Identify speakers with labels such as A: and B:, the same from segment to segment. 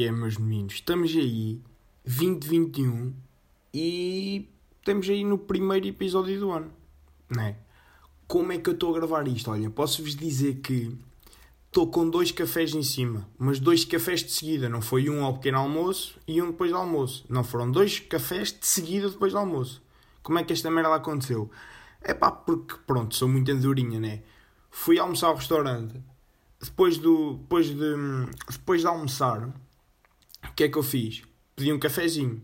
A: Que é, meus meninos? Estamos aí, 2021, e estamos aí no primeiro episódio do ano, não é? Como é que eu estou a gravar isto? Olha, posso-vos dizer que estou com dois cafés em cima, mas dois cafés de seguida, não foi um ao pequeno almoço e um depois do almoço. Não, foram dois cafés de seguida depois do almoço. Como é que esta merda aconteceu? É pá, porque pronto, sou muito andorinha, né? Fui almoçar ao restaurante, depois, do, depois, de, depois de almoçar, o que é que eu fiz? Pedi um cafezinho.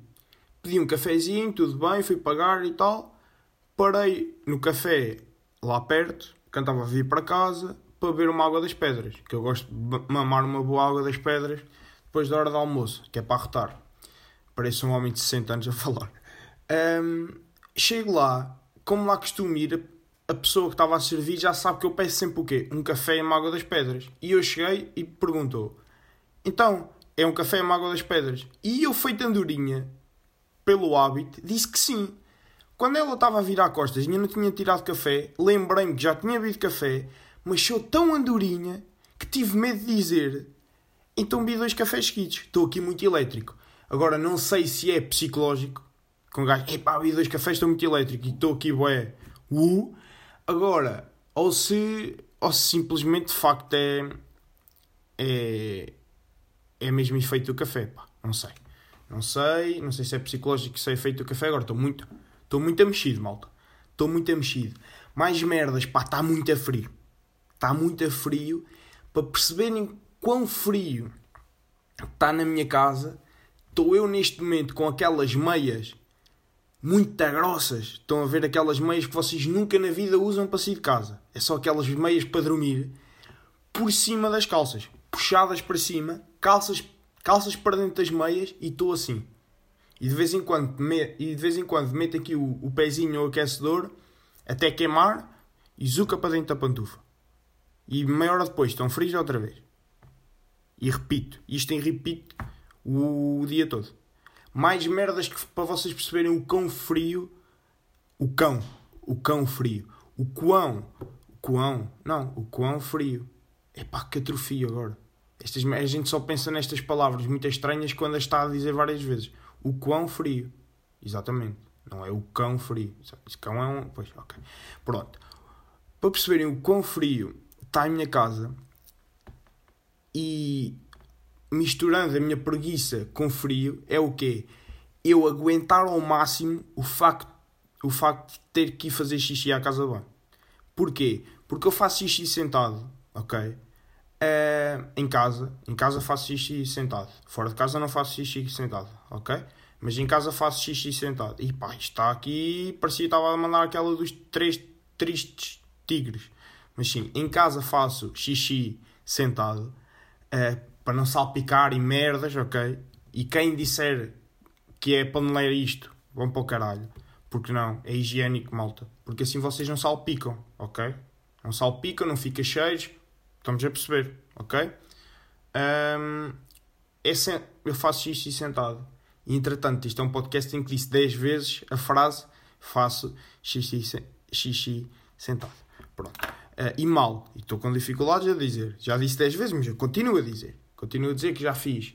A: Pedi um cafezinho, tudo bem, fui pagar e tal. Parei no café lá perto, cantava a vir para casa, para beber uma água das pedras. Que eu gosto de mamar uma boa água das pedras depois da hora do almoço, que é para arrotar. Parece um homem de 60 anos a falar. Um, chego lá, como lá costumo ir, a pessoa que estava a servir já sabe que eu peço sempre o quê? Um café e uma água das pedras. E eu cheguei e perguntou: Então, é um café e uma água das pedras? E eu, feito andorinha, pelo hábito, disse que sim. Quando ela estava a virar costas e eu não tinha tirado café, lembrei-me que já tinha bebido café, mas sou tão andorinha que tive medo de dizer: Então vi dois cafés seguidos. Estou aqui muito elétrico. Agora, não sei se é psicológico. Com gajo, epá, vi dois cafés, estou muito elétrico e estou aqui, bué, uh, Agora, ou se, ou se simplesmente de facto é, é, é mesmo efeito do café, pá, não sei. Não sei, não sei se é psicológico, se é efeito do café, agora estou muito, estou muito a mexido, malta. Estou muito a mexido. Mais merdas, pá, está muito a frio. Está muito a frio. Para perceberem quão frio está na minha casa, estou eu neste momento com aquelas meias muito grossas. Estão a ver aquelas meias que vocês nunca na vida usam para sair de casa. É só aquelas meias para dormir por cima das calças, puxadas para cima, calças, calças para dentro das meias e estou assim. E de vez em quando, me, e de vez em quando meto aqui o, o pezinho ao aquecedor até queimar e zuca para dentro da pantufa. E meia hora depois estão frios outra vez. E repito, isto em repito o, o dia todo mais merdas que, para vocês perceberem o cão frio. O cão. O cão frio. O quão. O quão. Não, o quão frio. Epá, que atrofio agora. Estas, a gente só pensa nestas palavras muito estranhas quando as está a dizer várias vezes. O quão frio. Exatamente. Não é o cão frio. Esse cão é um. Pois, ok. Pronto. Para perceberem o quão frio está em minha casa e misturando a minha preguiça com frio, é o quê? Eu aguentar ao máximo o facto, o facto de ter que ir fazer xixi à casa de banho. Porquê? Porque eu faço xixi sentado, ok? Uh, em casa, em casa faço xixi sentado. Fora de casa não faço xixi sentado, ok? Mas em casa faço xixi sentado. E pá, está aqui, parecia que estava a mandar aquela dos três tristes tigres. Mas sim, em casa faço xixi sentado. Uh, para não salpicar e merdas, ok? E quem disser que é paneleira isto, vão para o caralho. Porque não, é higiênico, malta. Porque assim vocês não salpicam, ok? Não salpicam, não fica cheios. Estamos a perceber, ok? Um, é. Eu faço xixi sentado. E entretanto, isto é um podcast em que disse 10 vezes a frase faço xixi, xixi sentado. Pronto. Uh, e mal. E estou com dificuldades a dizer. Já disse 10 vezes, mas eu continuo a dizer. Continuo a dizer que já fiz.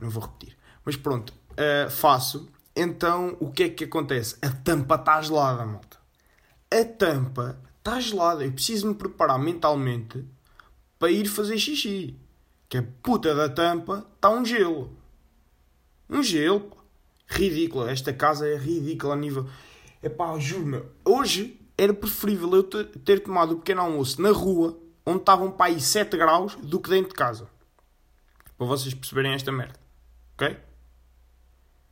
A: Não vou repetir. Mas pronto, uh, faço. Então, o que é que acontece? A tampa está gelada, malta. A tampa está gelada. Eu preciso me preparar mentalmente para ir fazer xixi. Que a puta da tampa está um gelo. Um gelo, pá. Ridícula. Esta casa é ridícula a nível. É pá, juro-me. Hoje era preferível eu ter tomado o pequeno almoço na rua, onde estavam para aí 7 graus, do que dentro de casa. Para vocês perceberem esta merda. Ok?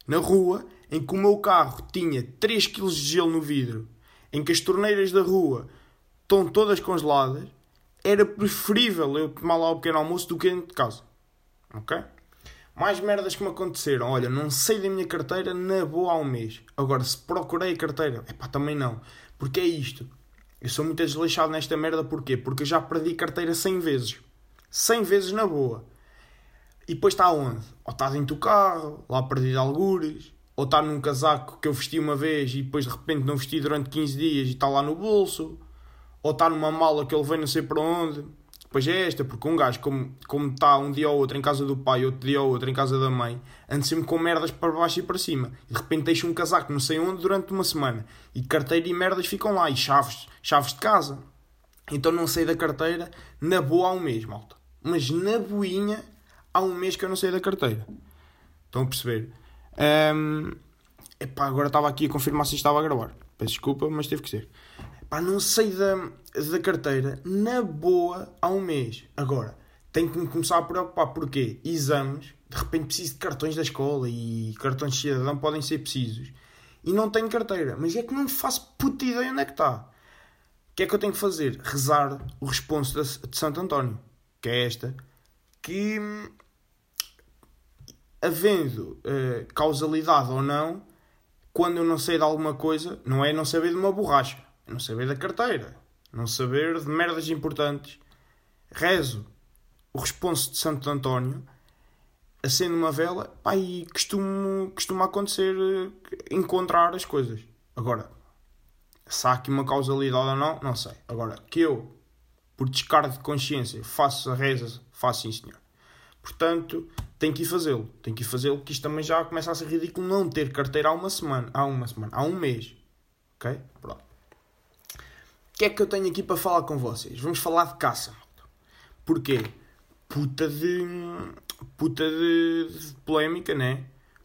A: Na rua, em que o meu carro tinha 3 kg de gelo no vidro, em que as torneiras da rua estão todas congeladas, era preferível eu tomar lá o pequeno almoço do que dentro de casa. Ok? Mais merdas que me aconteceram. Olha, não sei da minha carteira na boa há um mês. Agora, se procurei a carteira, é pá, também não. Porque é isto. Eu sou muito desleixado nesta merda, porquê? Porque eu já perdi carteira 100 vezes. 100 vezes na boa. E depois está onde? Ou está dentro do carro, lá perdido algures, ou está num casaco que eu vesti uma vez e depois de repente não vesti durante 15 dias e está lá no bolso, ou está numa mala que ele vem não sei para onde. Depois é esta, porque um gajo, como, como está um dia ou outro em casa do pai, outro dia ou outro em casa da mãe, anda sempre com merdas para baixo e para cima. E de repente deixa um casaco não sei onde durante uma semana. E carteira e merdas ficam lá. E chaves, chaves de casa. Então não sei da carteira na boa há um mês, malta. Mas na boinha há um mês que eu não sei da carteira. Estão a perceber? Um, epá, agora estava aqui a confirmar se estava a gravar. Peço desculpa, mas teve que ser. Pá, não sei da, da carteira na boa há um mês. Agora, tenho que me começar a preocupar. Porquê? Exames, de repente preciso de cartões da escola e cartões de cidadão podem ser precisos. E não tenho carteira. Mas é que não faço puta ideia onde é que está. O que é que eu tenho que fazer? Rezar o responso de Santo António. Que é esta. Que, havendo uh, causalidade ou não, quando eu não sei de alguma coisa, não é não saber de uma borracha não saber da carteira, não saber de merdas importantes. Rezo o responso de Santo António, acendo uma vela, pá, e costumo, costuma acontecer eh, encontrar as coisas. Agora, se há aqui uma causalidade ou não, não sei. Agora, que eu, por descargo de consciência, faço a reza, faço sim, senhor. Portanto, tenho que ir fazê-lo. Tenho que ir fazê-lo, que isto também já começa a ser ridículo não ter carteira há uma semana. Há uma semana. Há um mês. Ok? Pronto que é que eu tenho aqui para falar com vocês? Vamos falar de caça. Porquê? Puta de. puta de, de polémica, né?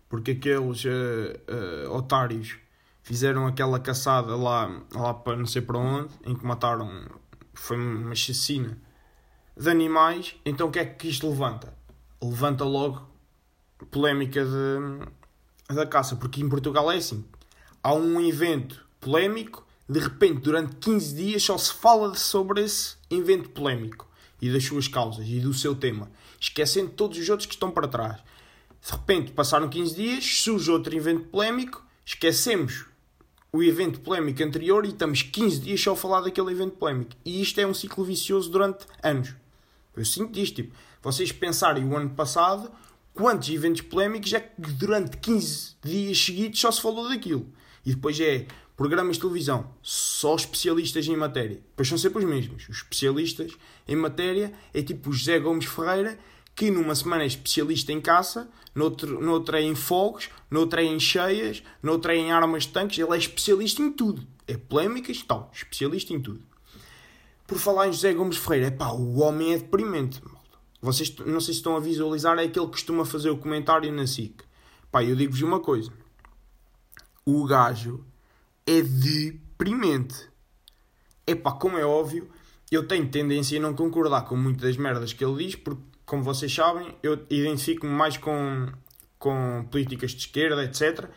A: Porque aqueles uh, uh, otários fizeram aquela caçada lá, lá para não sei para onde, em que mataram. foi uma chacina de animais. Então o que é que isto levanta? Levanta logo polémica de, da caça. Porque em Portugal é assim: há um evento polémico de repente, durante 15 dias, só se fala sobre esse evento polémico e das suas causas e do seu tema, esquecendo todos os outros que estão para trás. De repente, passaram 15 dias, surge outro evento polémico, esquecemos o evento polémico anterior e estamos 15 dias só a falar daquele evento polémico. E isto é um ciclo vicioso durante anos. Eu sinto isto, tipo, vocês pensarem o ano passado, quantos eventos polémicos é que durante 15 dias seguidos só se falou daquilo. E depois é programas de televisão, só especialistas em matéria. Depois são sempre os mesmos. Os especialistas em matéria é tipo o José Gomes Ferreira, que numa semana é especialista em caça, noutro, noutra é em fogos, noutra é em cheias, noutra é em armas de tanques. Ele é especialista em tudo. É polémicas tal. Especialista em tudo. Por falar em José Gomes Ferreira, é pá, o homem é deprimente. Vocês não sei se estão a visualizar, é aquele que costuma fazer o comentário na SIC. Pá, eu digo-vos uma coisa. O gajo é deprimente. Epá, como é óbvio, eu tenho tendência a não concordar com muitas das merdas que ele diz, porque, como vocês sabem, eu identifico-me mais com, com políticas de esquerda, etc.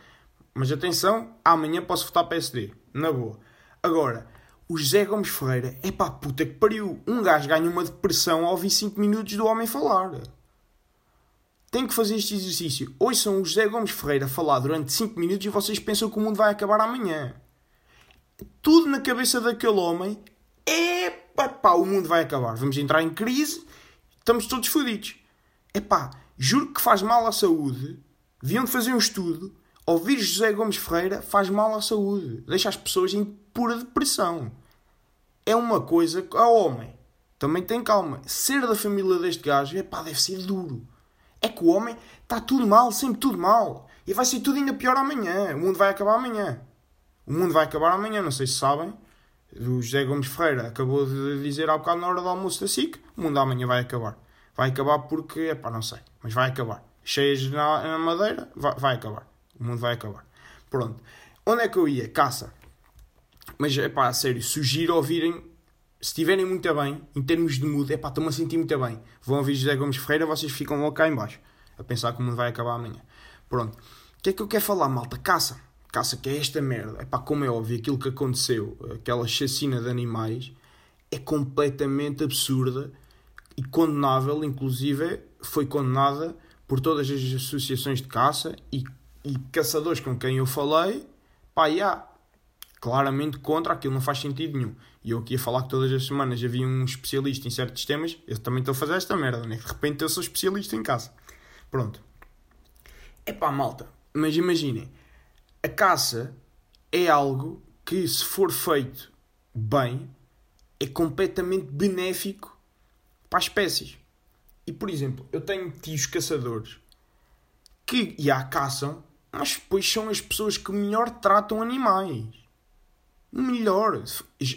A: Mas atenção, amanhã posso votar PSD, na boa. Agora, o José Gomes Ferreira, é pá, puta que pariu. Um gajo ganha uma depressão ao ouvir 5 minutos do homem falar. Tem que fazer este exercício. Hoje são o José Gomes Ferreira falar durante 5 minutos e vocês pensam que o mundo vai acabar amanhã. Tudo na cabeça daquele homem é pá, o mundo vai acabar. Vamos entrar em crise, estamos todos fodidos. É pá, juro que faz mal à saúde. Viam de fazer um estudo. Ouvir José Gomes Ferreira faz mal à saúde. Deixa as pessoas em pura depressão. É uma coisa. A homem, também tem calma. Ser da família deste gajo, é pá, deve ser duro. É que o homem está tudo mal, sempre tudo mal. E vai ser tudo ainda pior amanhã. O mundo vai acabar amanhã. O mundo vai acabar amanhã, não sei se sabem. O José Gomes Ferreira acabou de dizer há bocado na hora do almoço da SIC: o mundo amanhã vai acabar. Vai acabar porque, é pá, não sei, mas vai acabar. Cheias na, na madeira, vai, vai acabar. O mundo vai acabar. Pronto. Onde é que eu ia? Caça. Mas, é pá, a sério, sugiro ouvirem se estiverem muito bem, em termos de mood, é pá, estou-me a sentir muito bem. Vão ouvir José Gomes Ferreira, vocês ficam logo cá em baixo, a pensar que o mundo vai acabar amanhã. Pronto. O que é que eu quero falar, malta? Caça. Caça, que é esta merda. É pá, como é óbvio, aquilo que aconteceu, aquela chacina de animais, é completamente absurda e condenável, inclusive foi condenada por todas as associações de caça e, e caçadores com quem eu falei, pá, há claramente contra, aquilo não faz sentido nenhum. E eu aqui a falar que todas as semanas havia um especialista em certos temas, eu também estou a fazer esta merda, né? De repente eu sou especialista em casa. Pronto. É pá, malta. Mas imaginem, a caça é algo que, se for feito bem, é completamente benéfico para as espécies. E, por exemplo, eu tenho tios caçadores que já caçam, mas depois são as pessoas que melhor tratam animais. Melhor.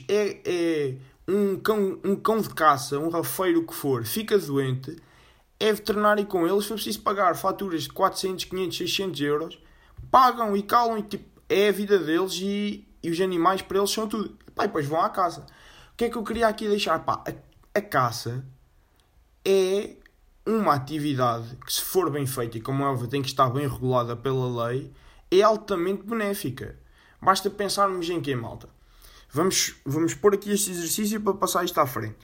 A: É, é um, cão, um cão de caça, um rafeiro que for, fica doente, é veterinário com eles, for preciso pagar faturas de 400, 500, 600 euros, pagam e calam e tipo, é a vida deles e, e os animais para eles são tudo. Pá, e depois vão à caça. O que é que eu queria aqui deixar? Pá, a, a caça é uma atividade que, se for bem feita e, como é óbvio, tem que estar bem regulada pela lei, é altamente benéfica. Basta pensarmos em quem, malta? Vamos, vamos pôr aqui este exercício para passar isto à frente.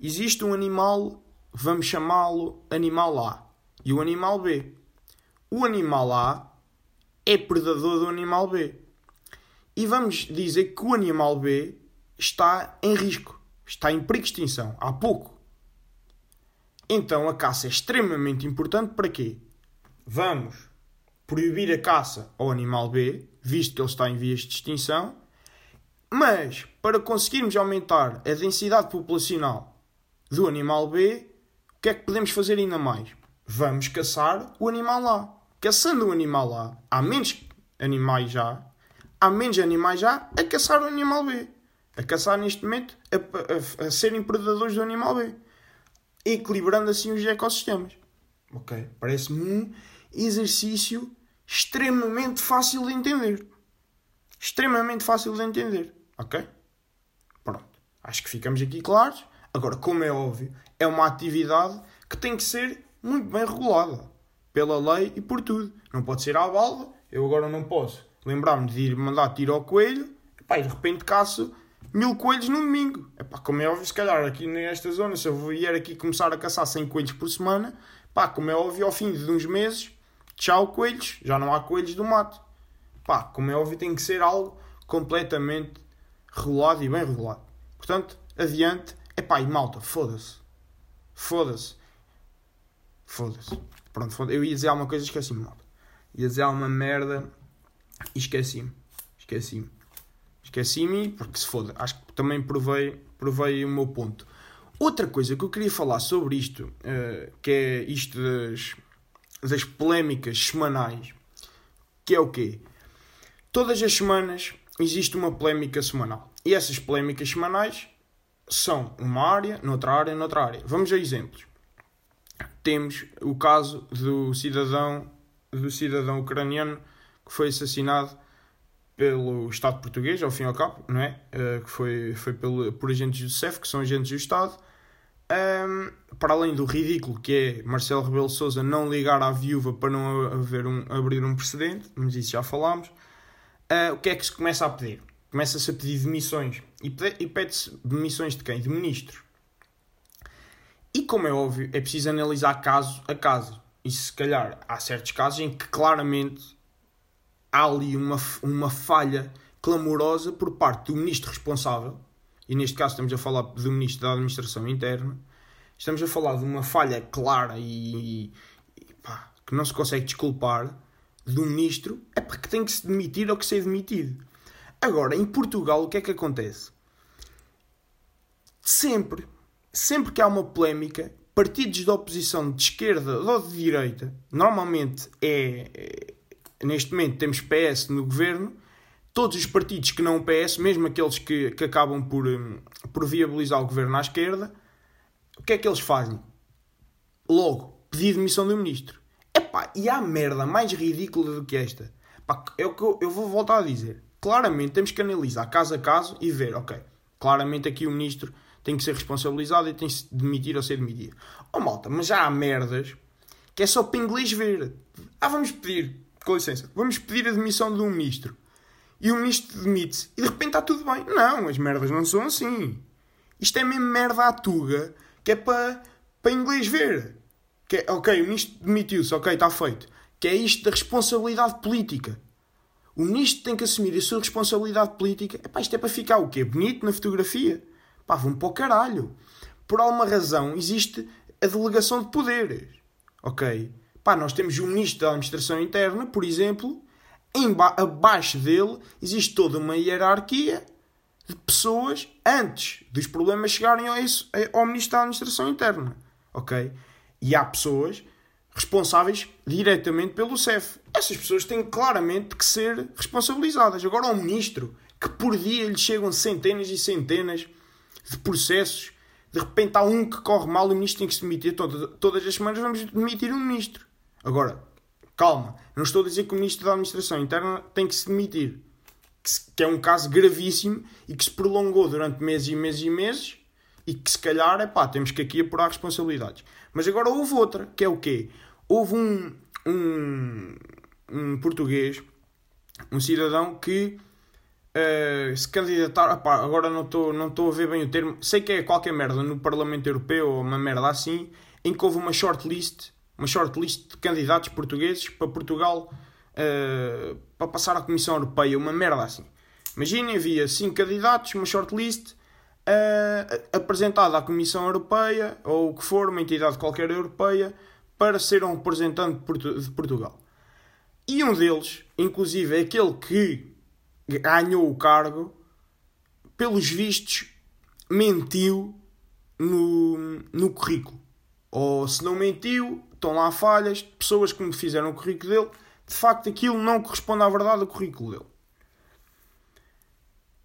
A: Existe um animal, vamos chamá-lo animal A, e o animal B. O animal A é predador do animal B. E vamos dizer que o animal B está em risco, está em perigo de extinção, há pouco. Então a caça é extremamente importante para quê? Vamos proibir a caça ao animal B, visto que ele está em vias de extinção, mas para conseguirmos aumentar a densidade populacional do animal B, o que é que podemos fazer ainda mais? Vamos caçar o animal A. Caçando o animal A, há menos animais já, há menos animais já a caçar o animal B. A caçar neste momento, a, a, a serem predadores do animal B equilibrando assim os ecossistemas. Ok? Parece-me um exercício extremamente fácil de entender. Extremamente fácil de entender. Ok? Pronto. Acho que ficamos aqui claros. Agora, como é óbvio, é uma atividade que tem que ser muito bem regulada pela lei e por tudo. Não pode ser à balda. Eu agora não posso lembrar-me de ir mandar tiro ao coelho e de repente caço mil coelhos no domingo. Epá, como é óbvio, se calhar aqui nesta zona, se eu vier aqui começar a caçar 100 coelhos por semana, pá, como é óbvio, ao fim de uns meses, tchau coelhos, já não há coelhos do mato. Pá, como é óbvio, tem que ser algo completamente regulado e bem regulado. Portanto, adiante. Epá, e malta, foda-se. Foda-se. Foda-se. Pronto, foda eu ia dizer alguma coisa e esqueci-me, malta. Ia dizer alguma merda e esqueci-me. Esqueci-me. Esqueci-me porque se foda. Acho que também provei, provei o meu ponto. Outra coisa que eu queria falar sobre isto, uh, que é isto das, das polémicas semanais, que é o quê? Todas as semanas existe uma polémica semanal. E essas polémicas semanais são uma área, noutra área, noutra área. Vamos a exemplos. Temos o caso do cidadão, do cidadão ucraniano que foi assassinado pelo Estado português, ao fim e ao cabo, não é? Uh, que foi, foi pelo, por agentes do CEF, que são agentes do Estado. Um, para além do ridículo que é Marcelo Rebelo Souza não ligar à viúva para não haver um, abrir um precedente, mas isso já falámos. Uh, o que é que se começa a pedir? Começa-se a pedir demissões. E, e pede-se demissões de quem? De ministros. E como é óbvio, é preciso analisar caso a caso. E se calhar há certos casos em que claramente há ali uma, uma falha clamorosa por parte do ministro responsável, e neste caso estamos a falar do ministro da Administração Interna, estamos a falar de uma falha clara e, e pá, que não se consegue desculpar do ministro, é porque tem que se demitir ou que ser demitido. Agora, em Portugal, o que é que acontece? Sempre, sempre que há uma polémica, partidos da oposição de esquerda ou de direita, normalmente é, neste momento temos PS no governo, todos os partidos que não o PS, mesmo aqueles que, que acabam por, hum, por viabilizar o governo à esquerda, o que é que eles fazem? Logo, pedir demissão do ministro. Epá, e há merda mais ridícula do que esta. Epá, é o que eu, eu vou voltar a dizer. Claramente temos que analisar caso a caso e ver, ok, claramente aqui o ministro tem que ser responsabilizado e tem que se demitir ou ser demitido. Oh malta, mas já há merdas que é só para inglês ver. Ah, vamos pedir com licença, vamos pedir a demissão de um ministro. E o ministro demite-se. E de repente está tudo bem. Não, as merdas não são assim. Isto é mesmo merda à tuga, que é para, para inglês ver. Que é, ok, o ministro demitiu-se, ok, está feito. Que é isto da responsabilidade política. O ministro tem que assumir a sua responsabilidade política. Epá, isto é para ficar o quê? Bonito na fotografia? Pá, vão para o caralho. Por alguma razão existe a delegação de poderes. Ok? Pá, nós temos o Ministro da Administração Interna, por exemplo, abaixo dele existe toda uma hierarquia de pessoas antes dos problemas chegarem ao, ao Ministro da Administração Interna. Ok? E há pessoas responsáveis diretamente pelo CEF. Essas pessoas têm claramente que ser responsabilizadas. Agora, ao Ministro, que por dia lhe chegam centenas e centenas de processos, de repente há um que corre mal e o Ministro tem que se demitir. Todas as semanas vamos demitir um Ministro. Agora, calma, não estou a dizer que o Ministro da Administração Interna tem que se demitir que é um caso gravíssimo e que se prolongou durante meses e meses e meses e que se calhar, é pá, temos que aqui apurar responsabilidades. Mas agora houve outra, que é o quê? Houve um, um, um português, um cidadão que uh, se candidatar, epá, agora não estou não a ver bem o termo, sei que é qualquer merda no Parlamento Europeu ou uma merda assim, em que houve uma shortlist, uma shortlist de candidatos portugueses para Portugal uh, para passar à Comissão Europeia, uma merda assim. Imaginem, havia 5 candidatos, uma shortlist uh, apresentada à Comissão Europeia, ou o que for, uma entidade qualquer europeia, para ser um representante de Portugal. E um deles, inclusive, é aquele que ganhou o cargo, pelos vistos, mentiu no, no currículo. Ou se não mentiu, estão lá falhas, pessoas que me fizeram o currículo dele de facto aquilo não corresponde à verdade do currículo dele.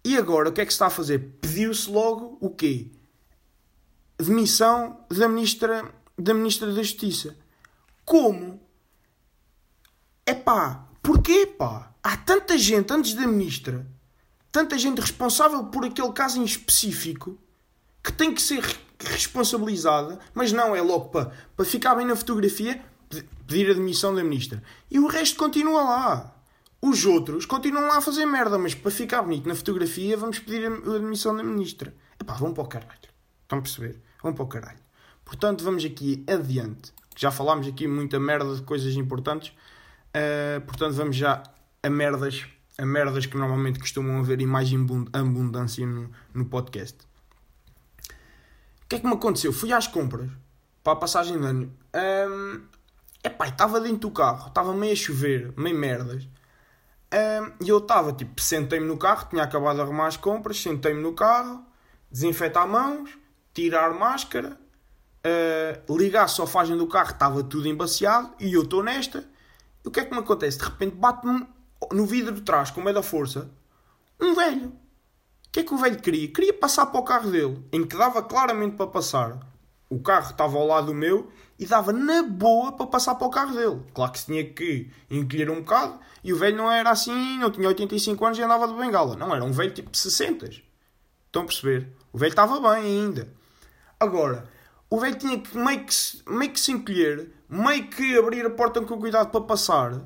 A: E agora o que é que se está a fazer? Pediu-se logo o quê? Demissão da ministra, da ministra da Justiça. Como? É pá, porquê pá? Há tanta gente antes da ministra, tanta gente responsável por aquele caso em específico, que tem que ser responsabilizada, mas não é logo para, para ficar bem na fotografia pedir a demissão da ministra. E o resto continua lá. Os outros continuam lá a fazer merda, mas para ficar bonito na fotografia vamos pedir a demissão da ministra. Epá, vão para o caralho. Estão a perceber? Vão para o caralho. Portanto, vamos aqui adiante. Já falámos aqui muita merda de coisas importantes. Uh, portanto, vamos já a merdas, a merdas que normalmente costumam haver em mais abundância no, no podcast. O que é que me aconteceu? Fui às compras para a passagem de ano. Um, Epá, estava dentro do carro, estava meio a chover, meio merdas. E eu estava, tipo, sentei-me no carro, tinha acabado de arrumar as compras, sentei-me no carro, desinfetar mãos, tirar máscara, uh, ligar a sofagem do carro, estava tudo embaciado, e eu estou nesta. E o que é que me acontece? De repente bate-me no vidro de trás, com meio da força, um velho. Que é que o velho queria? Queria passar para o carro dele, em que dava claramente para passar. O carro estava ao lado do meu e dava na boa para passar para o carro dele. Claro que se tinha que encolher um bocado e o velho não era assim, não tinha 85 anos e andava de bengala. Não, era um velho tipo de 60. Estão a perceber? O velho estava bem ainda. Agora, o velho tinha que meio que, meio que se encolher, meio que abrir a porta com cuidado para passar.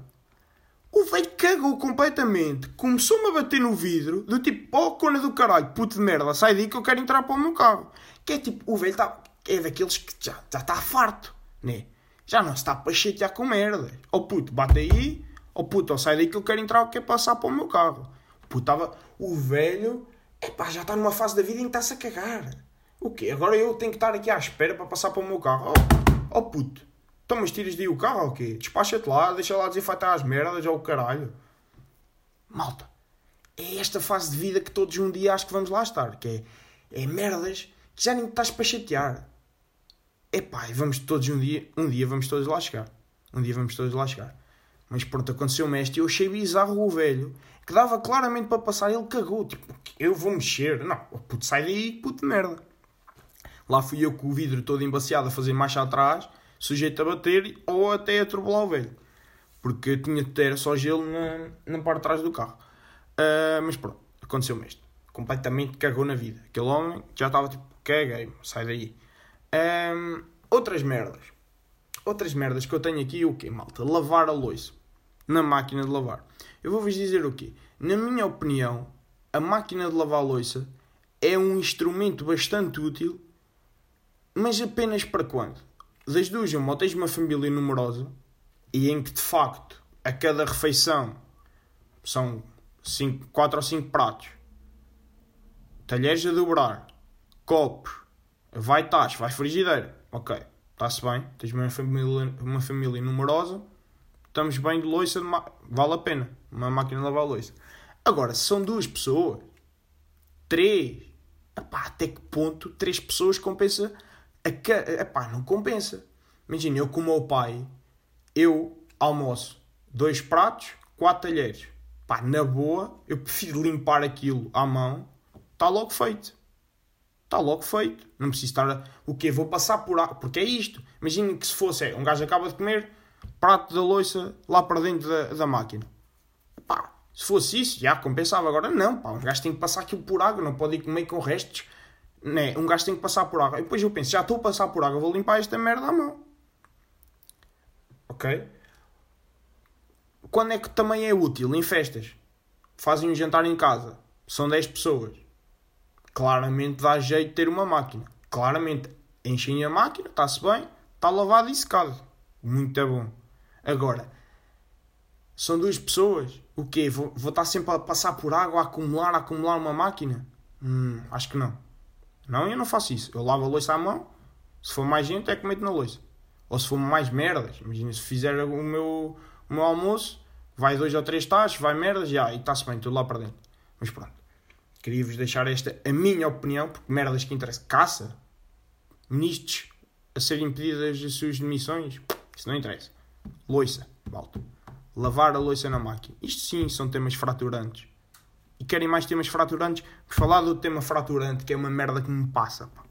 A: O velho cagou completamente, começou-me a bater no vidro, do tipo, oh, cona do caralho, puto de merda, sai daí que eu quero entrar para o meu carro. Que é tipo, o velho está é daqueles que já está farto né? Já não está para chatear com merda. Ou oh, puto, bate aí, ou oh, puto, ou sai daí que eu quero entrar, quer passar para o meu carro. Puto, estava. O velho, epá, já está numa fase da vida em que está-se a cagar. O quê? Agora eu tenho que estar aqui à espera para passar para o meu carro. Oh, oh puto, então mas tiras daí o carro ou o quê? Despacha-te lá, deixa lá desinfetar as merdas ou o caralho. Malta, é esta fase de vida que todos um dia acho que vamos lá estar. Que é, é merdas que já nem estás para chatear epá, vamos todos um dia, um dia vamos todos lá chegar. Um dia vamos todos lá chegar. Mas pronto, aconteceu-me esta e eu achei bizarro o velho, que dava claramente para passar, ele cagou, tipo, eu vou mexer. Não, puto, sai daí, puto de merda. Lá fui eu com o vidro todo embaciado a fazer marcha atrás, sujeito a bater ou até a atropelar o velho. Porque tinha de ter só gelo na, na parte de trás do carro. Uh, mas pronto, aconteceu-me isto. Completamente cagou na vida. Aquele homem já estava tipo, caguei, sai daí. Um, outras merdas. Outras merdas que eu tenho aqui, o quê, malta? Lavar a louça. Na máquina de lavar. Eu vou-vos dizer o quê? Na minha opinião, a máquina de lavar a louça é um instrumento bastante útil, mas apenas para quando? Das duas, uma, ou tens uma família numerosa e em que de facto a cada refeição são 4 ou 5 pratos, talheres a dobrar, copos, vai tacho, vai frigideira. Ok, está-se bem, tens uma família, uma família numerosa, estamos bem de louça, vale a pena. Uma máquina de lavar louça. Agora, se são duas pessoas, Três. Epá, até que ponto três pessoas compensa? A. Epá, não compensa. Imagina, eu com o meu pai, eu almoço dois pratos, quatro talheres. Pá, na boa, eu prefiro limpar aquilo à mão. Está logo feito. Está logo feito. Não preciso estar. A... O quê? Vou passar por. Porque é isto. Imagina que se fosse é, um gajo acaba de comer, prato da louça lá para dentro da, da máquina. Pá, se fosse isso, já compensava. Agora não, pá. Um gajo tem que passar aquilo por água. Não pode ir comer com restos. Né? Um gajo tem que passar por água. E depois eu penso, já estou a passar por água, vou limpar esta merda à mão. Ok? Quando é que também é útil? Em festas. Fazem um jantar em casa. São 10 pessoas. Claramente dá jeito de ter uma máquina. Claramente enchem a máquina, está-se bem, está lavado e secado. Muito bom. Agora, são duas pessoas. O quê? Vou, vou estar sempre a passar por água, a acumular, a acumular uma máquina? Hum, acho que não. Não, eu não faço isso. Eu lavo a louça à mão. Se for mais gente, é que meto na louça. Ou se for mais merdas. Imagina, se fizer o meu, o meu almoço, vai dois ou três tachos, vai merdas, já, e está-se bem, tudo lá para dentro. Mas pronto. Queria-vos deixar esta, a minha opinião, porque merdas que interessa. Caça. Ministros a serem impedidas as suas demissões. Isso não interessa. Loiça. Volto. Lavar a loiça na máquina. Isto sim são temas fraturantes. E querem mais temas fraturantes? Por falar do tema fraturante, que é uma merda que me passa, pá.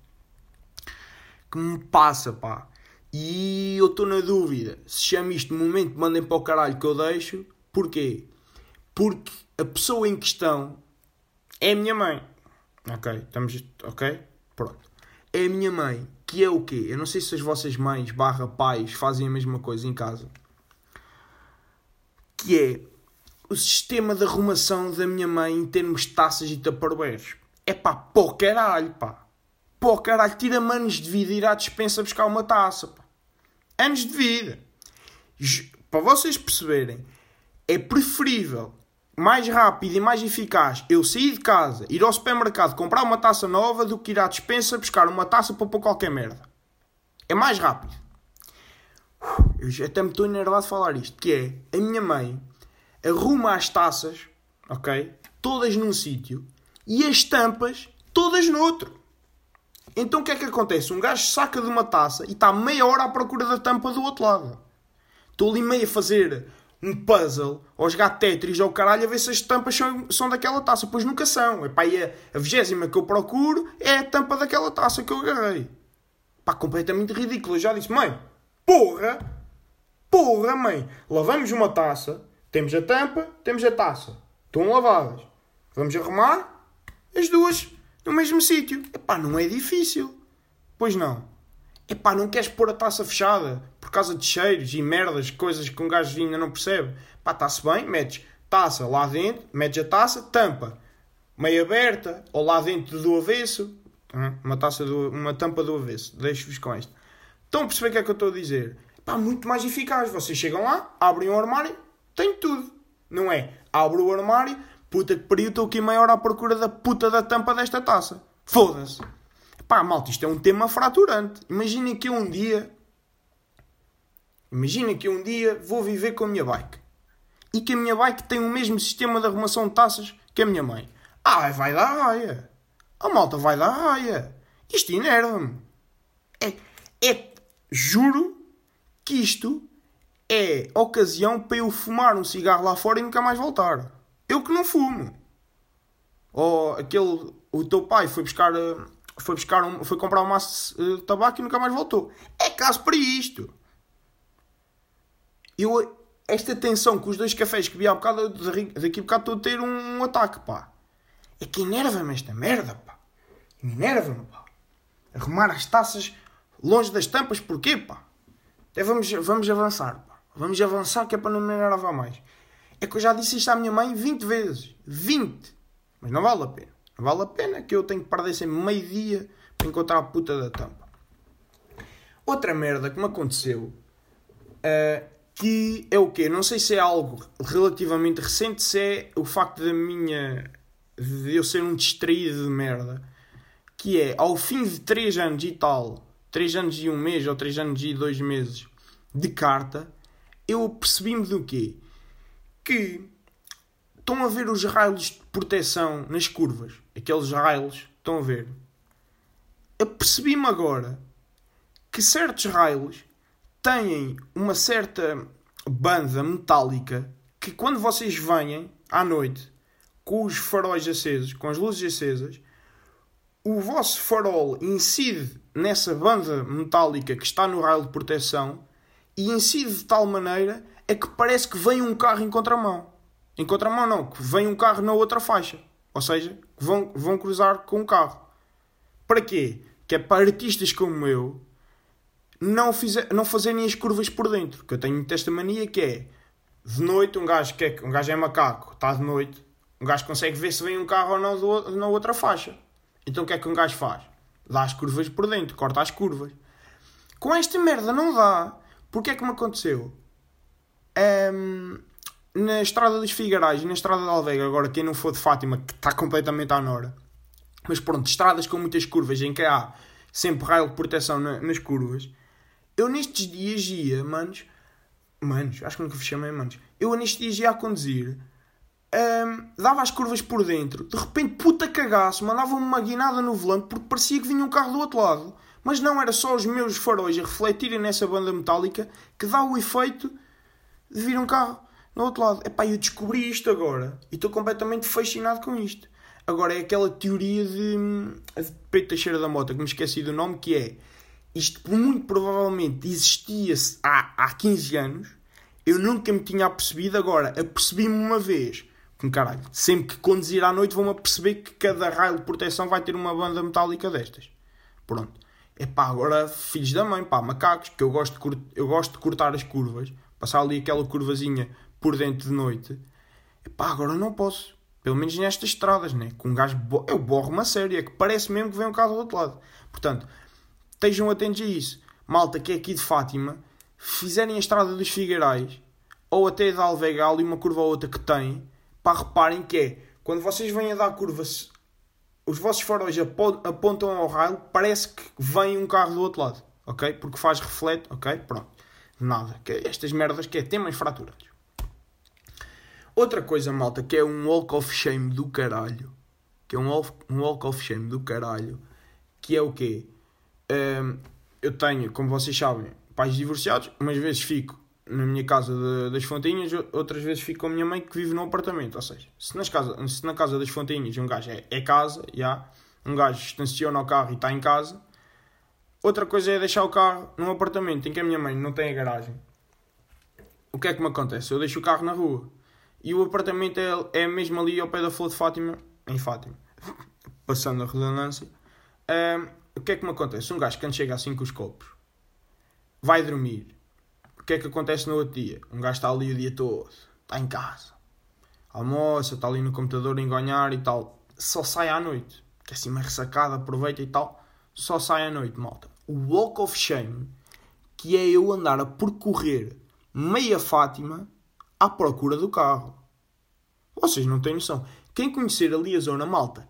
A: Que me passa, pá. E eu estou na dúvida se chama isto momento, mandem para o caralho que eu deixo. Porquê? Porque a pessoa em questão é a minha mãe. Ok, estamos. Ok? Pronto. É a minha mãe, que é o quê? Eu não sei se as vossas mães barra pais fazem a mesma coisa em casa. Que é o sistema de arrumação da minha mãe em termos de taças e taparoeiros. É pá, pô caralho, pá. Pô caralho, tira anos de vida ir à dispensa buscar uma taça, pá. Anos de vida. Para vocês perceberem, é preferível mais rápido e mais eficaz eu sair de casa, ir ao supermercado comprar uma taça nova do que ir à dispensa buscar uma taça para pôr qualquer merda. É mais rápido. Eu já até me estou enervado de falar isto. Que é, a minha mãe arruma as taças, ok? Todas num sítio e as tampas todas no outro. Então o que é que acontece? Um gajo saca de uma taça e está meia hora à procura da tampa do outro lado. Estou ali meio a fazer um puzzle, ou jogar Tetris ou caralho, a ver se as tampas são, são daquela taça. Pois nunca são. Epá, e a, a vigésima que eu procuro é a tampa daquela taça que eu agarrei. Pá, completamente ridículo. Eu já disse, mãe, porra, porra, mãe, lavamos uma taça, temos a tampa, temos a taça. Estão lavadas. Vamos arrumar as duas no mesmo sítio. Epá, não é difícil. Pois não. Epá, não queres pôr a taça fechada por causa de cheiros e merdas, coisas que um gajo ainda não percebe. Pá, está-se bem, metes taça lá dentro, metes a taça, tampa meio aberta ou lá dentro do avesso. Uma, taça do, uma tampa do avesso. Deixo-vos com isto. Estão a perceber o que é que eu estou a dizer? Pá, muito mais eficaz. Vocês chegam lá, abrem o armário, tem tudo. Não é? Abro o armário, puta que pariu, estou aqui meia hora à procura da puta da tampa desta taça. Foda-se. Pá, malta, isto é um tema fraturante. Imaginem que um dia. Imaginem que um dia vou viver com a minha bike. E que a minha bike tem o mesmo sistema de arrumação de taças que a minha mãe. Ah, vai dar raia. A malta vai dar raia. Isto enerva-me. É, é, juro que isto é ocasião para eu fumar um cigarro lá fora e nunca mais voltar. Eu que não fumo. Ou aquele. O teu pai foi buscar eh, foi, buscar um, foi comprar um maço de tabaco e nunca mais voltou. É caso para isto. Eu, esta tensão com os dois cafés que vi há bocado, daqui a bocado estou a ter um, ataque, pá. É que enerva-me esta merda, pá. Enerva-me, pá. Arrumar as taças longe das tampas, porquê, pá? Até vamos, vamos avançar. Vamos avançar que é para não me enervar mais. É que eu já disse isto à minha mãe 20 vezes. 20. Mas não vale a pena. Vale a pena que eu tenho que perder sempre meio dia para encontrar a puta da tampa. Outra merda que me aconteceu uh, que é o quê? Não sei se é algo relativamente recente, se é o facto da minha. de eu ser um distraído de merda. Que é ao fim de 3 anos e tal, 3 anos e um mês ou 3 anos e 2 meses de carta, eu percebi-me do quê? Que estão a ver os raios de proteção nas curvas aqueles raios, estão a ver? Apercebi-me agora que certos raios têm uma certa banda metálica que quando vocês venham à noite com os faróis acesos, com as luzes acesas, o vosso farol incide nessa banda metálica que está no raio de proteção e incide de tal maneira é que parece que vem um carro em contramão. Em contramão não, que vem um carro na outra faixa. Ou seja, vão, vão cruzar com o carro. Para quê? Que é para artistas como eu não, fizer, não fazerem as curvas por dentro. Que eu tenho esta mania que é de noite um gajo, que é, um gajo é macaco, está de noite, um gajo consegue ver se vem um carro ou não do, na outra faixa. Então o que é que um gajo faz? Dá as curvas por dentro, corta as curvas. Com esta merda não dá. Porque é que me aconteceu? Um, na estrada dos Figueirais e na estrada de Alvega, agora quem não for de Fátima, que está completamente à Nora. Mas pronto, estradas com muitas curvas em que há sempre raio de proteção na, nas curvas. Eu nestes dias ia, manos, manos, acho que nunca vos chamei manos. Eu nestes dias ia a conduzir um, dava as curvas por dentro, de repente, puta cagaço, mandava-me uma guinada no volante porque parecia que vinha um carro do outro lado. Mas não, era só os meus faróis a refletirem nessa banda metálica que dá o efeito de vir um carro no outro lado. Epá, eu descobri isto agora e estou completamente fascinado com isto. Agora é aquela teoria de, de Pedro Teixeira da Mota, que me esqueci do nome, que é isto muito provavelmente existia-se há, há 15 anos, eu nunca me tinha apercebido, agora apercebi-me uma vez com caralho. Sempre que conduzir à noite vão-me perceber que cada raio de proteção vai ter uma banda metálica destas. Pronto. É pá, agora filhos da mãe, pá, macacos, que eu gosto de, eu gosto de cortar as curvas, passar ali aquela curvazinha por dentro de noite. É pá, agora não posso. Pelo menos nestas estradas, né? Com um gajo. Bo... Eu borro uma série, é que parece mesmo que vem um carro do outro lado. Portanto, estejam atentos a isso. Malta que é aqui de Fátima, fizerem a estrada dos Figueirais, ou até de Alvega, ali uma curva ou outra que tem, Pá, reparem que é, quando vocês vêm a dar curvas, os vossos faróis apontam ao raio, parece que vem um carro do outro lado, ok? Porque faz reflete, ok? Pronto. Nada. Que estas merdas que é temas fraturados. Outra coisa, malta, que é um walk of shame do caralho. Que é um, um walk of shame do caralho. Que é o quê? Um, eu tenho, como vocês sabem, pais divorciados. Umas vezes fico na minha casa de, das Fontinhas, outras vezes fico com a minha mãe que vive no apartamento. Ou seja, se, nas casa, se na casa das Fontinhas um gajo é, é casa, já, um gajo estaciona o carro e está em casa, outra coisa é deixar o carro num apartamento em que a minha mãe não tem a garagem. O que é que me acontece? Eu deixo o carro na rua e o apartamento é, é mesmo ali ao pé da Flor de Fátima, em Fátima, passando a redundância. Um, o que é que me acontece? Um gajo, quando chega assim com os copos, vai dormir que é que acontece no outro dia? Um gajo está ali o dia todo, está em casa, almoça, está ali no computador a enganhar e tal, só sai à noite, que é assim mais ressacada, aproveita e tal, só sai à noite, malta. O walk of shame, que é eu andar a percorrer meia Fátima à procura do carro. Vocês não têm noção. Quem conhecer ali a zona, malta,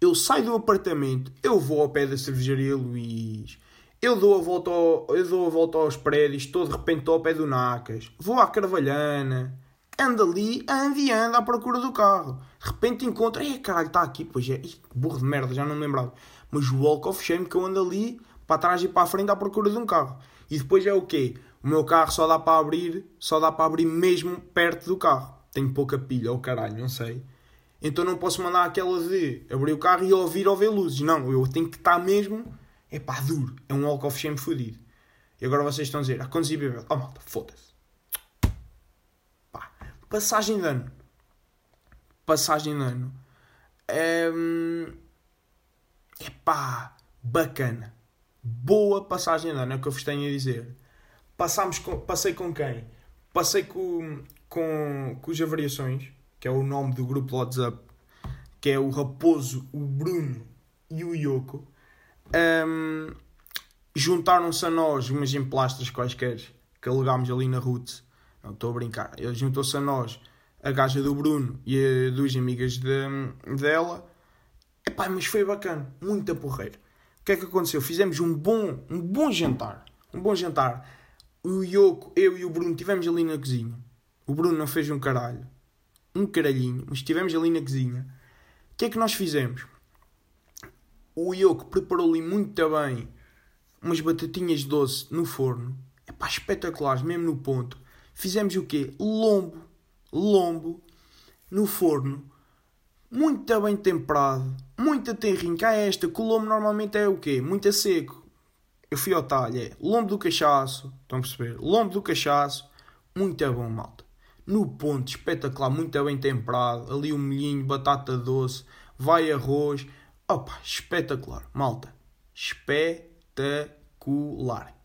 A: eu saio do apartamento, eu vou ao pé da cervejaria Luís, eu dou a volta, ao, eu dou a volta aos prédios, estou de repente ao pé do Nacas, vou à Carvalhana, ando ali, ando e ando à procura do carro. De repente encontro, ei caralho, está aqui, pois é, burro de merda, já não me lembrava. Mas o walk of shame que eu ando ali, para trás e para a frente à procura de um carro. E depois é o quê? O meu carro só dá para abrir, só dá para abrir mesmo perto do carro. Tenho pouca pilha, ou oh, caralho, não sei. Então não posso mandar aquela de abrir o carro e ouvir ou ver luzes. Não, eu tenho que estar mesmo é pá, duro. É um walk of shame fodido. E agora vocês estão a dizer, ah, bebê. Oh malta, foda-se. Pá, passagem de ano. Passagem de ano. É, é pá, bacana. Boa passagem de ano, é o que eu vos tenho a dizer. Passámos com, passei com quem? Passei com, com, com os Avariações, que é o nome do grupo WhatsApp, que é o Raposo, o Bruno e o Yoko um, Juntaram-se a nós umas emplastras quaisquer que alugámos ali na Roots. Não estou a brincar. Juntou-se a nós, a gaja do Bruno e a duas amigas de, dela. Epá, mas foi bacana, muito porreiro. O que é que aconteceu? Fizemos um bom, um bom jantar. Um bom jantar. O Yoko, eu e o Bruno estivemos ali na cozinha. O Bruno não fez um caralho. Um caralhinho. Mas estivemos ali na cozinha. O que é que nós fizemos? O Ioco preparou-lhe muito bem umas batatinhas doce no forno. É pá, espetaculares, mesmo no ponto. Fizemos o quê? Lombo. Lombo. No forno. Muito bem temperado. Muita tenrinha. Cá é esta, que o lombo normalmente é o quê? Muito seco. Eu fui ao talho. É lombo do cachaço. Estão a perceber? Lombo do cachaço. Muito bom, malta. No ponto, espetacular. Muito bem temperado. Ali o um batata doce. Vai arroz. Opa, espetacular. Malta. Espetacular.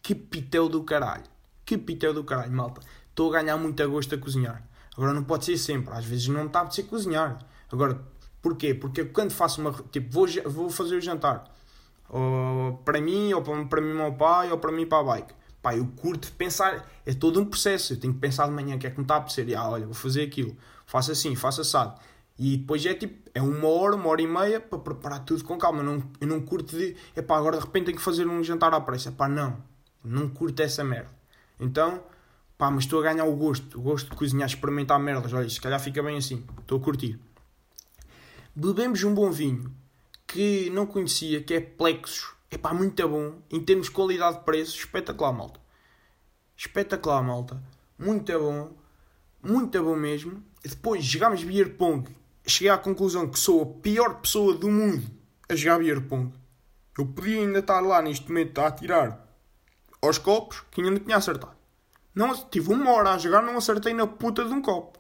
A: Que pitel do caralho. Que pitel do caralho, malta. Estou a ganhar muito a gosto a cozinhar. Agora não pode ser sempre. Às vezes não está a ser cozinhar. Agora, porquê? Porque quando faço uma. Tipo, vou, vou fazer o jantar. Ou para mim, ou para, para mim, meu pai, ou para mim, para a bike. Pá, eu curto pensar. É todo um processo. Eu tenho que pensar de manhã o que é que me está a apetecer. E, ah, olha, vou fazer aquilo. Faço assim, faço assado. E depois é tipo, é uma hora, uma hora e meia para preparar tudo com calma. Eu não, eu não curto de, é pá, agora de repente tenho que fazer um jantar à pressa. Pá, não, não curto essa merda. Então, pá, mas estou a ganhar o gosto, o gosto de cozinhar, experimentar merdas. Olha, se calhar fica bem assim, estou a curtir. Bebemos um bom vinho que não conhecia, que é Plexus. É muito bom, em termos de qualidade de preço, espetacular, malta. Espetacular, malta. Muito bom, muito bom mesmo. E depois jogámos beer pong cheguei à conclusão que sou a pior pessoa do mundo a jogar beer pong. Eu podia ainda estar lá neste momento a atirar aos copos que ainda não tinha acertado. Não, tive uma hora a jogar, não acertei na puta de um copo.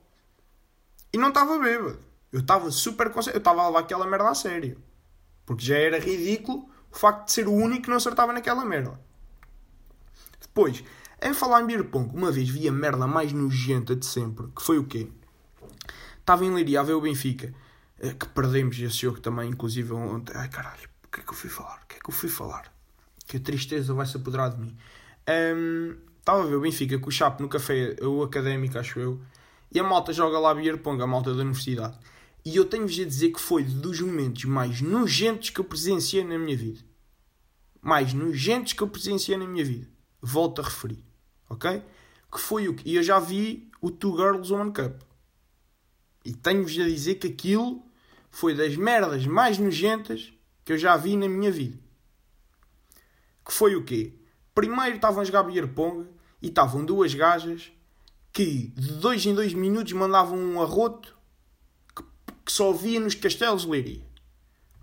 A: E não estava bêbado. Eu estava super consciente. Eu estava a levar aquela merda a sério. Porque já era ridículo o facto de ser o único que não acertava naquela merda. Depois, em falar em beer pong, uma vez vi a merda mais nojenta de sempre, que foi o quê? Estava em Leiria a ver o Benfica, eh, que perdemos esse jogo também, inclusive ontem. Ai caralho, o que é que eu fui falar? O que é que eu fui falar? Que tristeza vai se apoderar de mim. Um, estava a ver o Benfica com o Chapo no café, o académico, acho eu, e a malta joga lá beer pong, a malta da universidade. E eu tenho-vos a dizer que foi dos momentos mais nojentos que eu presenciei na minha vida. Mais nojentos que eu presenciei na minha vida. Volto a referir. Ok? Que foi o que. E eu já vi o Two Girls One Cup. E tenho-vos a dizer que aquilo foi das merdas mais nojentas que eu já vi na minha vida. Que foi o quê? Primeiro estavam a jogar beer pong e estavam duas gajas que de dois em dois minutos mandavam um arroto que, que só via nos castelos de Leiria.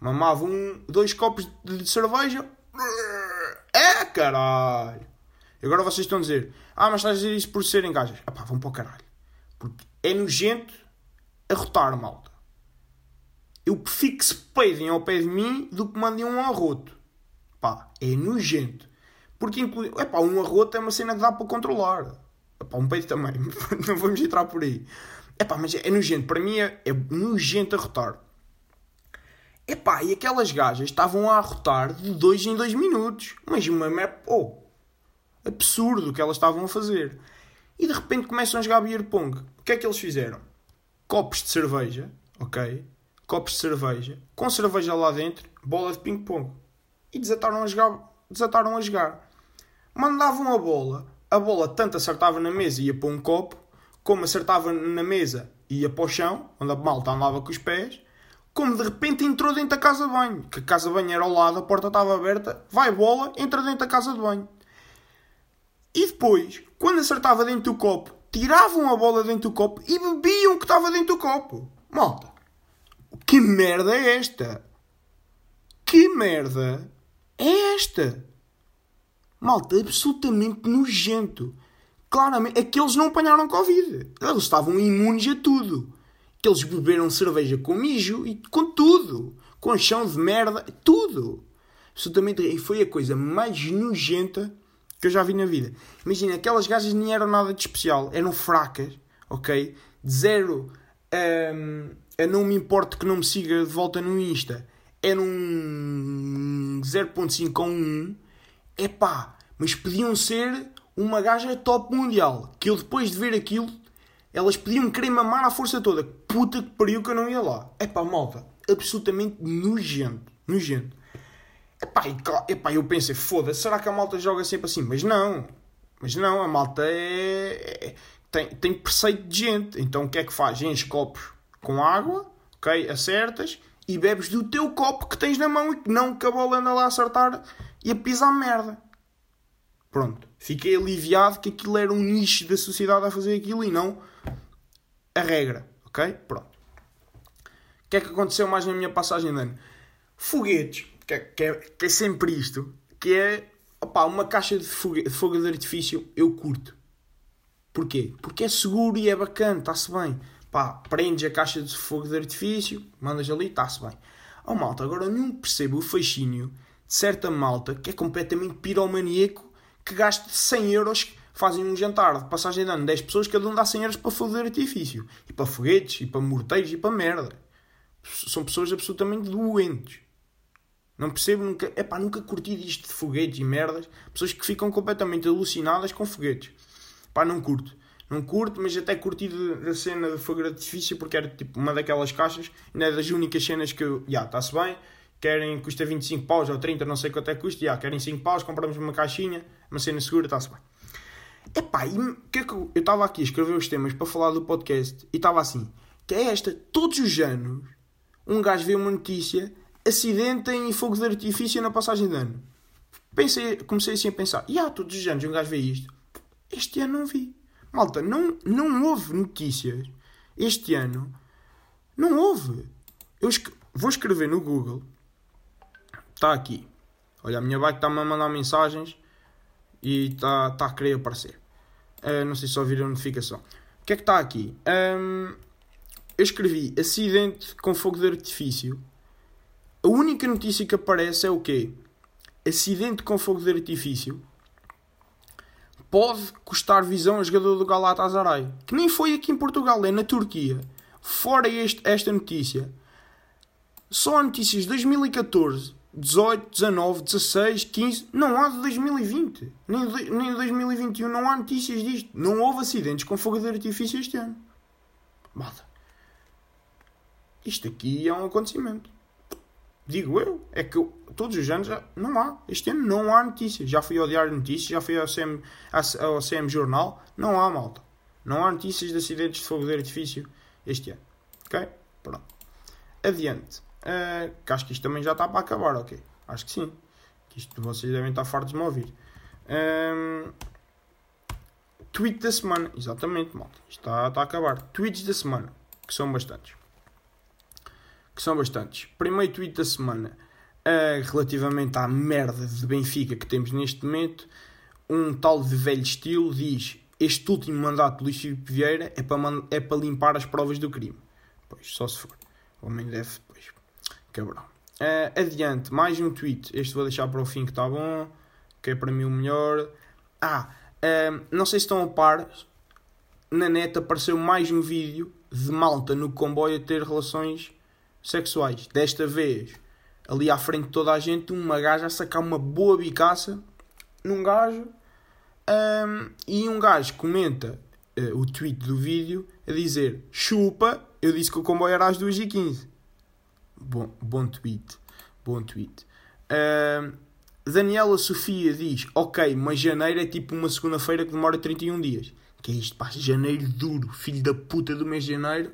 A: Mamavam um, dois copos de, de cerveja. É caralho! Agora vocês estão a dizer: Ah, mas estás a dizer isso por serem gajas. Ah vão para o caralho. Porque é nojento arrotar, malta. Eu prefiro que se peidem ao pé de mim do que mandem um arroto. Pá, é nojento. Porque, inclui... Epá, um arroto é uma cena que dá para controlar. Epá, um peido também. Não vamos entrar por aí. Epá, mas é nojento. Para mim é, é nojento arrotar. Epá, e aquelas gajas estavam a arrotar de dois em dois minutos. Mas uma merda... Oh, absurdo o que elas estavam a fazer. E de repente começam a jogar beer pong. O que é que eles fizeram? Copos de cerveja, ok? Copos de cerveja, com cerveja lá dentro, bola de ping-pong. E desataram a jogar. Desataram a jogar. Mandavam a bola, a bola tanto acertava na mesa e ia para um copo, como acertava na mesa e ia para o chão, onde a malta andava com os pés, como de repente entrou dentro da casa de banho. Que a casa de banho era ao lado, a porta estava aberta, vai bola, entra dentro da casa de banho. E depois, quando acertava dentro do copo, tiravam a bola dentro do copo e bebiam o que estava dentro do copo. Malta, que merda é esta? Que merda é esta? Malta, absolutamente nojento. Claramente, aqueles não apanharam Covid. Eles estavam imunes a tudo. Que eles beberam cerveja com mijo e com tudo. Com chão de merda, tudo. Absolutamente. E foi a coisa mais nojenta que eu já vi na vida. Imagina, aquelas gajas nem eram nada de especial, eram fracas, ok? De zero um, a não me importa que não me siga de volta no Insta, eram um 0.5 a 1, epá, mas podiam ser uma gaja top mundial, que eu depois de ver aquilo, elas podiam querer mamar à força toda. Puta que pariu que eu não ia lá. Epá, malta, absolutamente nojento, nojento. Epá, e, epá, eu pensei, foda-se, será que a malta joga sempre assim? Mas não, mas não, a malta é, é, tem, tem preceito de gente. Então o que é que faz? Enche copos com água, ok? Acertas e bebes do teu copo que tens na mão e que não que a bola anda lá a acertar e a pisar merda. Pronto. Fiquei aliviado que aquilo era um nicho da sociedade a fazer aquilo e não a regra. Ok? Pronto. O que é que aconteceu mais na minha passagem de ano? Foguetes. Que é, que é, que é sempre isto. Que é uma caixa de fogo, de fogo de artifício eu curto. Porquê? Porque é seguro e é bacana, está-se bem. Pá, prendes a caixa de fogo de artifício, mandas ali, está-se bem. Oh malta, agora não percebo o fascínio de certa malta que é completamente piromaníaco que gasta 100 euros fazem um jantar de passagem de ano 10 pessoas, cada um dá 100 euros para fogo de artifício. E para foguetes, e para morteiros, e para merda. São pessoas absolutamente doentes. Não percebo nunca. É pá, nunca curti isto de foguetes e merdas. Pessoas que ficam completamente alucinadas com foguetes. Pá, não curto. Não curto, mas até curti da cena de fogo de artifício porque era tipo uma daquelas caixas. Ainda é das únicas cenas que eu. Já, yeah, está-se bem. Querem, custa 25 paus ou 30, não sei quanto é que custa. Yeah, querem 5 paus, compramos uma caixinha, uma cena segura, está-se bem. Epá, e que é que eu estava aqui a escrever os temas para falar do podcast e estava assim, que é esta, todos os anos, um gajo vê uma notícia acidente em fogo de artifício na passagem de ano. Pensei, comecei assim a pensar, e há todos os anos um gajo vê isto. Este ano não vi. Malta, não, não houve notícias. Este ano não houve. Eu vou escrever no Google. Está aqui. Olha, a minha bike está-me a mandar mensagens e está tá a querer aparecer. Uh, não sei se ouviram a notificação. O que é que está aqui? Um, eu escrevi acidente com fogo de artifício a única notícia que aparece é o quê? Acidente com fogo de artifício pode custar visão a jogador do Galatasaray. Que nem foi aqui em Portugal, é na Turquia. Fora este, esta notícia, só há notícias de 2014, 18, 19, 16, 15. Não há de 2020. Nem de, nem de 2021. Não há notícias disto. Não houve acidentes com fogo de artifício este ano. Malta. Isto aqui é um acontecimento. Digo eu, é que todos os anos não há. Este ano não há notícias. Já fui ao Diário de Notícias, já fui ao CM, ao CM Jornal. Não há, malta. Não há notícias de acidentes de fogo de artifício este ano. Ok? Pronto. Adiante. Uh, que acho que isto também já está para acabar, ok? Acho que sim. Que isto vocês devem estar fartos de me ouvir. Tweet da semana. Exatamente, malta. Isto está, está a acabar. Tweets da semana. Que são bastantes que são bastantes. Primeiro tweet da semana, uh, relativamente à merda de Benfica que temos neste momento, um tal de velho estilo diz: Este último mandato de Luís Filipe Vieira é para, é para limpar as provas do crime. Pois, só se for. O homem deve, pois, cabrão. Uh, adiante, mais um tweet. Este vou deixar para o fim que está bom, que é para mim o melhor. Ah, uh, não sei se estão a par, na net apareceu mais um vídeo de malta no comboio a ter relações sexuais. Desta vez, ali à frente de toda a gente, uma gaja a sacar uma boa bicaça num gajo. Um, e um gajo comenta uh, o tweet do vídeo a dizer: Chupa, eu disse que o comboio era às 2h15. Bom, bom tweet. Bom tweet. Um, Daniela Sofia diz: Ok, mas janeiro é tipo uma segunda-feira que demora 31 dias. Que é isto, pá, janeiro duro, filho da puta do mês de janeiro.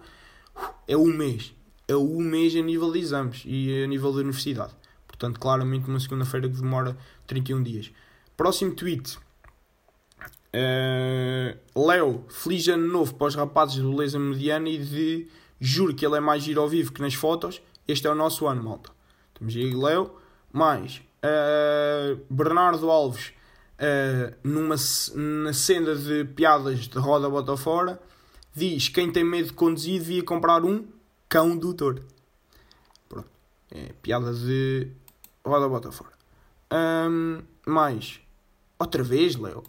A: É um mês é o mês a nível de exames e a nível da universidade. Portanto, claramente uma segunda-feira que demora 31 dias. Próximo tweet. Uh, Léo, feliz ano novo para os rapazes do Beleza Mediana e de juro que ele é mais giro ao vivo que nas fotos. Este é o nosso ano, malta. Temos aí Léo. Mais uh, Bernardo Alves uh, numa na senda de piadas de roda bota fora diz quem tem medo de conduzir devia comprar um cão doutor. Pronto. É piada de roda bota fora. Um, mais. Outra vez, Leo.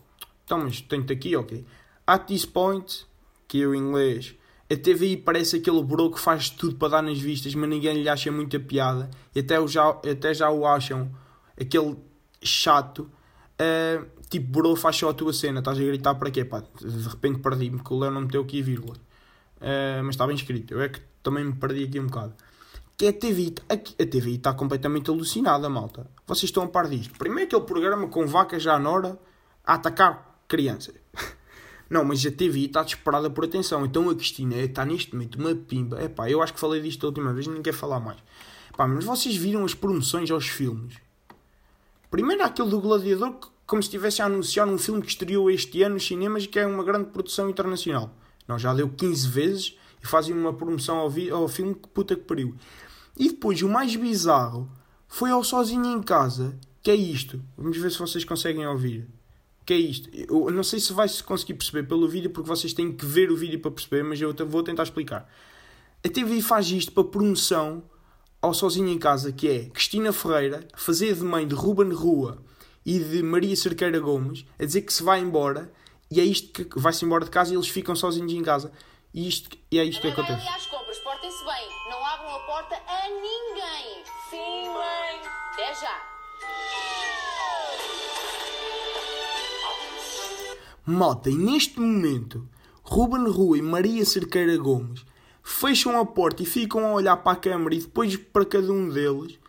A: Então, mas tenho-te aqui, ok. At this point, que é o inglês, a TVI parece aquele bro que faz tudo para dar nas vistas, mas ninguém lhe acha muita piada. E até, já, até já o acham aquele chato. Uh, tipo, bro, faz só a tua cena. Estás a gritar para quê? Pá, de repente perdi-me, que o Leo não meteu aqui vírgula. Uh, mas está bem escrito. Eu é que também me perdi aqui um bocado. Que é a TVI. A, a está completamente alucinada, malta. Vocês estão a par disto. Primeiro aquele programa com vacas já na hora a atacar crianças. Não, mas a TVI está desesperada por atenção. Então a Cristina está neste momento uma pimba. Epá, eu acho que falei disto a última vez, nem quero falar mais. Pá, mas vocês viram as promoções aos filmes? Primeiro aquele do Gladiador, como se estivesse a anunciar um filme que estreou este ano nos cinemas e que é uma grande produção internacional. Não, já deu 15 vezes e fazem uma promoção ao, ao filme que puta que pariu. E depois, o mais bizarro foi ao Sozinho em Casa, que é isto. Vamos ver se vocês conseguem ouvir. Que é isto. Eu não sei se vai -se conseguir perceber pelo vídeo, porque vocês têm que ver o vídeo para perceber, mas eu vou tentar explicar. A TV faz isto para promoção ao Sozinho em Casa, que é Cristina Ferreira fazer de mãe de Ruben Rua e de Maria Cerqueira Gomes, a dizer que se vai embora e é isto que vai-se embora de casa e eles ficam sozinhos em casa. E, isto, e é isto que acontece.
B: às compras, portem-se bem, não abram a porta a ninguém. Sim, mãe. Até já.
A: Malta, e neste momento, Ruben Rua e Maria Cerqueira Gomes fecham a porta e ficam a olhar para a câmara e depois para cada um deles,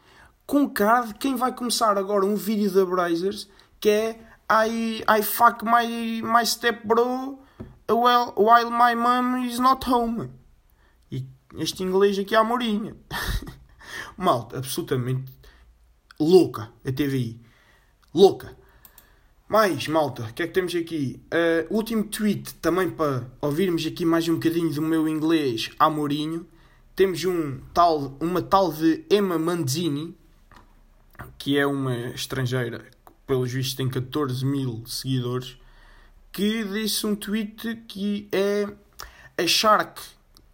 A: com cara de quem vai começar agora um vídeo da Brazers que é I, I fuck my, my step bro well, while my mom is not home. E este inglês aqui à Mourinha. Malta, absolutamente louca a TVI. Louca. Mais, malta, o que é que temos aqui? Uh, último tweet, também para ouvirmos aqui mais um bocadinho do meu inglês a Mourinho. Temos um tal, uma tal de Emma Manzini, que é uma estrangeira, pelos vistos tem 14 mil seguidores, que disse um tweet que é A shark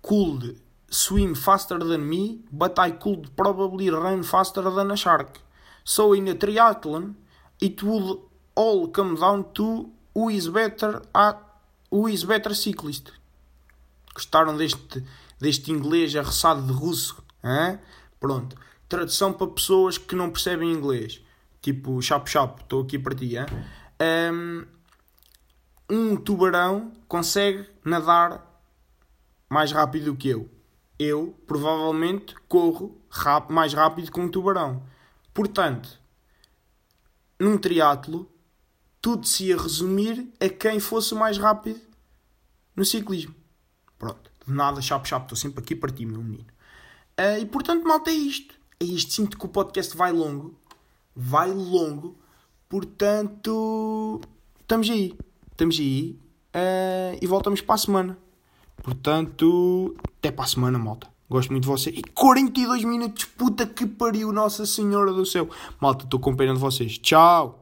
A: could swim faster than me, but I could probably run faster than a shark. So in a triathlon, it would all come down to who is better at who is better cyclist. Gostaram deste, deste inglês arressado de russo? Hein? Pronto. Tradução para pessoas que não percebem inglês. Tipo, chapo chapo, estou aqui para ti. Hein? Um, um tubarão consegue nadar mais rápido do que eu. Eu, provavelmente, corro mais rápido que um tubarão. Portanto, num triatlo, tudo se ia resumir a quem fosse mais rápido no ciclismo. Pronto, de nada, chapo, chapo, estou sempre aqui para ti, meu menino. Uh, e portanto, malta, é isto. É isto. Sinto que o podcast vai longo. Vai longo. Portanto, estamos aí. Estamos aí. Uh, e voltamos para a semana. Portanto, até para a semana, malta. Gosto muito de você. E 42 minutos, puta que pariu, Nossa Senhora do Céu. Malta, estou com pena de vocês. Tchau.